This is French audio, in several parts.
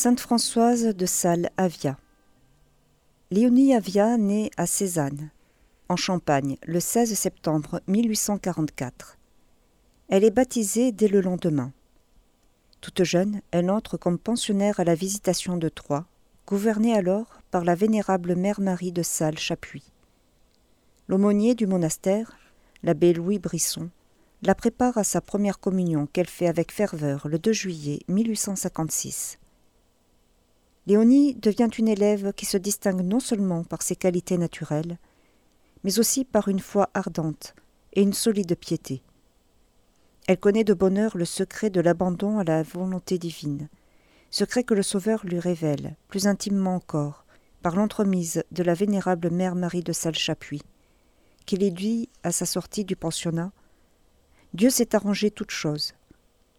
Sainte Françoise de Sales Avia. Léonie Avia naît à Cézanne, en Champagne, le 16 septembre 1844. Elle est baptisée dès le lendemain. Toute jeune, elle entre comme pensionnaire à la Visitation de Troyes, gouvernée alors par la vénérable mère Marie de Sales Chapuis. L'aumônier du monastère, l'abbé Louis Brisson, la prépare à sa première communion qu'elle fait avec ferveur le 2 juillet 1856. Léonie devient une élève qui se distingue non seulement par ses qualités naturelles, mais aussi par une foi ardente et une solide piété. Elle connaît de bonne heure le secret de l'abandon à la volonté divine, secret que le Sauveur lui révèle, plus intimement encore, par l'entremise de la vénérable mère Marie de Salchapuis, qui lui dit à sa sortie du pensionnat Dieu s'est arrangé toutes choses.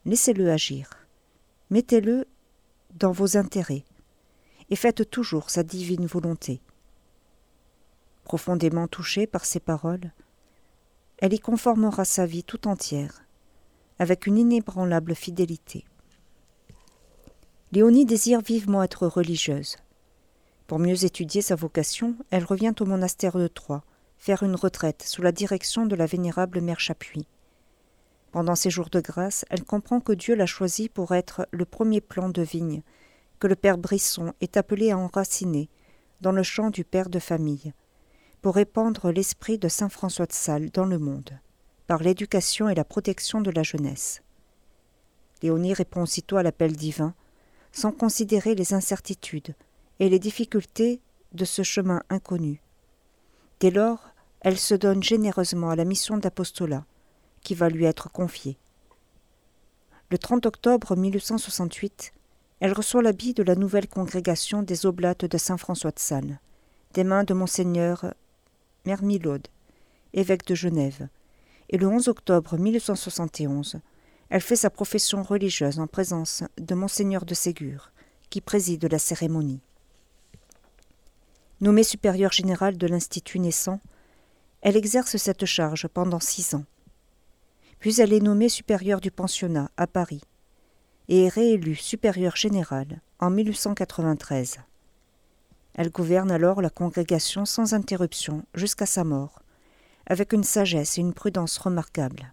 Laissez-le agir. Mettez-le dans vos intérêts et faites toujours sa divine volonté. Profondément touchée par ces paroles, elle y conformera sa vie tout entière, avec une inébranlable fidélité. Léonie désire vivement être religieuse. Pour mieux étudier sa vocation, elle revient au monastère de Troyes, faire une retraite sous la direction de la vénérable mère Chapuis. Pendant ses jours de grâce, elle comprend que Dieu l'a choisie pour être le premier plan de vigne que le père Brisson est appelé à enraciner dans le champ du père de famille, pour répandre l'esprit de saint François de Sales dans le monde, par l'éducation et la protection de la jeunesse. Léonie répond aussitôt à l'appel divin, sans considérer les incertitudes et les difficultés de ce chemin inconnu. Dès lors, elle se donne généreusement à la mission d'apostolat qui va lui être confiée. Le 30 octobre 1868, elle reçoit l'habit de la nouvelle congrégation des Oblates de Saint-François de Sales, des mains de Monseigneur Mermilaude, évêque de Genève, et le 11 octobre 1871, elle fait sa profession religieuse en présence de Monseigneur de Ségur, qui préside la cérémonie. Nommée supérieure générale de l'Institut naissant, elle exerce cette charge pendant six ans. Puis elle est nommée supérieure du pensionnat à Paris et est réélue supérieure générale en 1893. Elle gouverne alors la congrégation sans interruption jusqu'à sa mort, avec une sagesse et une prudence remarquables.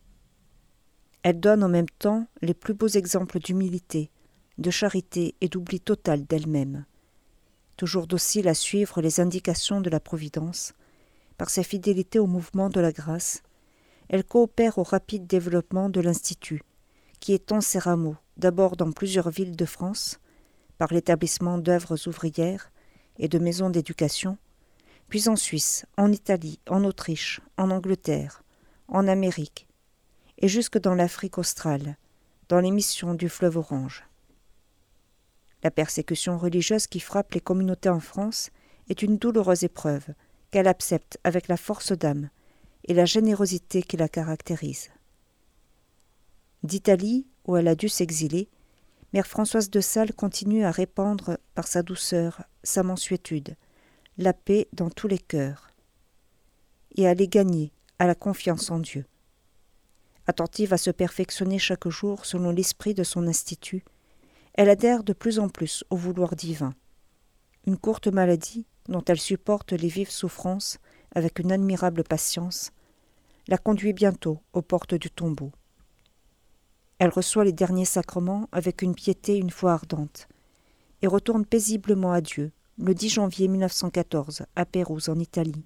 Elle donne en même temps les plus beaux exemples d'humilité, de charité et d'oubli total d'elle-même, toujours docile à suivre les indications de la Providence, par sa fidélité au mouvement de la grâce, elle coopère au rapide développement de l'Institut, qui étend ses rameaux d'abord dans plusieurs villes de France, par l'établissement d'œuvres ouvrières et de maisons d'éducation, puis en Suisse, en Italie, en Autriche, en Angleterre, en Amérique, et jusque dans l'Afrique australe, dans les missions du fleuve Orange. La persécution religieuse qui frappe les communautés en France est une douloureuse épreuve qu'elle accepte avec la force d'âme et la générosité qui la caractérise. D'Italie où elle a dû s'exiler, Mère Françoise de Sales continue à répandre par sa douceur, sa mansuétude, la paix dans tous les cœurs, et à les gagner à la confiance en Dieu. Attentive à se perfectionner chaque jour selon l'esprit de son institut, elle adhère de plus en plus au vouloir divin. Une courte maladie, dont elle supporte les vives souffrances avec une admirable patience, la conduit bientôt aux portes du tombeau. Elle reçoit les derniers sacrements avec une piété une fois ardente, et retourne paisiblement à Dieu le 10 janvier 1914 à Pérouse en Italie,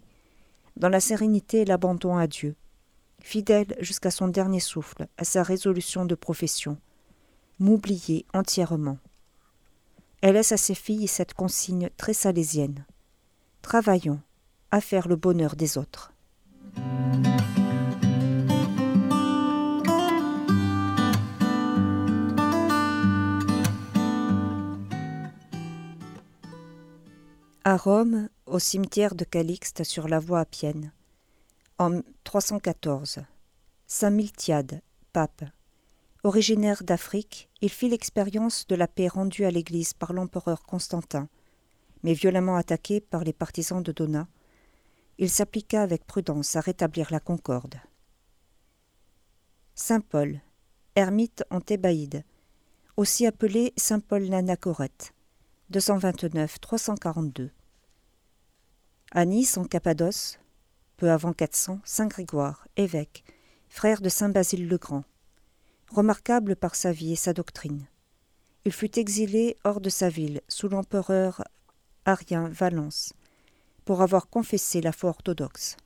dans la sérénité et l'abandon à Dieu, fidèle jusqu'à son dernier souffle à sa résolution de profession, m'oublier entièrement. Elle laisse à ses filles cette consigne très salésienne. Travaillons à faire le bonheur des autres. À Rome, au cimetière de Calixte sur la voie appienne. En 314, Saint Miltiade, pape. Originaire d'Afrique, il fit l'expérience de la paix rendue à l'Église par l'empereur Constantin, mais violemment attaqué par les partisans de Donat, il s'appliqua avec prudence à rétablir la concorde. Saint Paul, ermite en Thébaïde, aussi appelé Saint Paul l'Anachorète, 229 342. À Nice, en Cappadoce, peu avant 400, Saint Grégoire, évêque, frère de Saint Basile le Grand, remarquable par sa vie et sa doctrine. Il fut exilé hors de sa ville sous l'empereur Arien Valence pour avoir confessé la foi orthodoxe.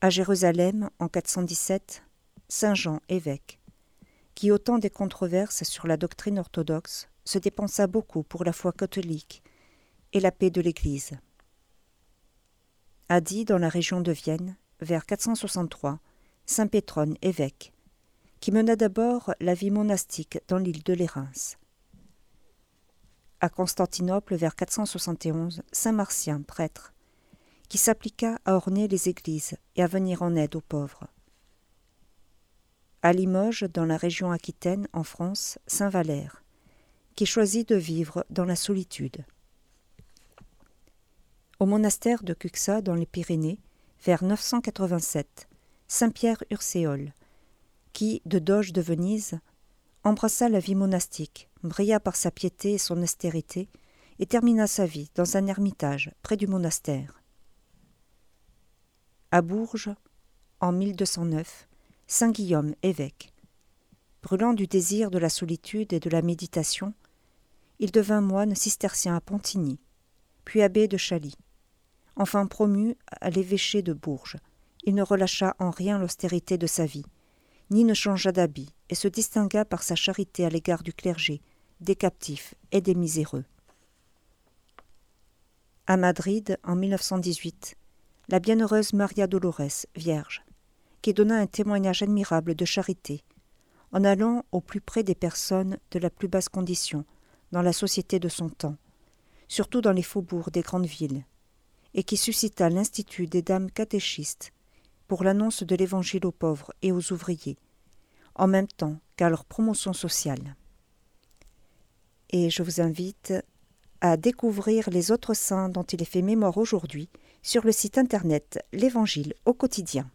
À Jérusalem, en 417, Saint Jean, évêque, qui au temps des controverses sur la doctrine orthodoxe se dépensa beaucoup pour la foi catholique et la paix de l'Église. A dit dans la région de Vienne, vers 463, Saint Pétrone, évêque, qui mena d'abord la vie monastique dans l'île de Lérins. À Constantinople, vers 471, Saint Martien, prêtre, qui s'appliqua à orner les églises et à venir en aide aux pauvres. À Limoges, dans la région aquitaine, en France, Saint Valère, qui choisit de vivre dans la solitude. Au monastère de Cuxa, dans les Pyrénées, vers 987, Saint Pierre Urséole, qui, de doge de Venise, embrassa la vie monastique, brilla par sa piété et son austérité, et termina sa vie dans un ermitage près du monastère. À Bourges, en 1209, Saint Guillaume, évêque. Brûlant du désir de la solitude et de la méditation, il devint moine cistercien à Pontigny, puis abbé de Chaly. Enfin promu à l'évêché de Bourges, il ne relâcha en rien l'austérité de sa vie, ni ne changea d'habit, et se distingua par sa charité à l'égard du clergé, des captifs et des miséreux. À Madrid, en 1918, la bienheureuse Maria Dolores, vierge, qui donna un témoignage admirable de charité, en allant au plus près des personnes de la plus basse condition dans la société de son temps, surtout dans les faubourgs des grandes villes, et qui suscita l'Institut des dames catéchistes pour l'annonce de l'Évangile aux pauvres et aux ouvriers, en même temps qu'à leur promotion sociale. Et je vous invite à découvrir les autres saints dont il est fait mémoire aujourd'hui sur le site internet L'Évangile au quotidien.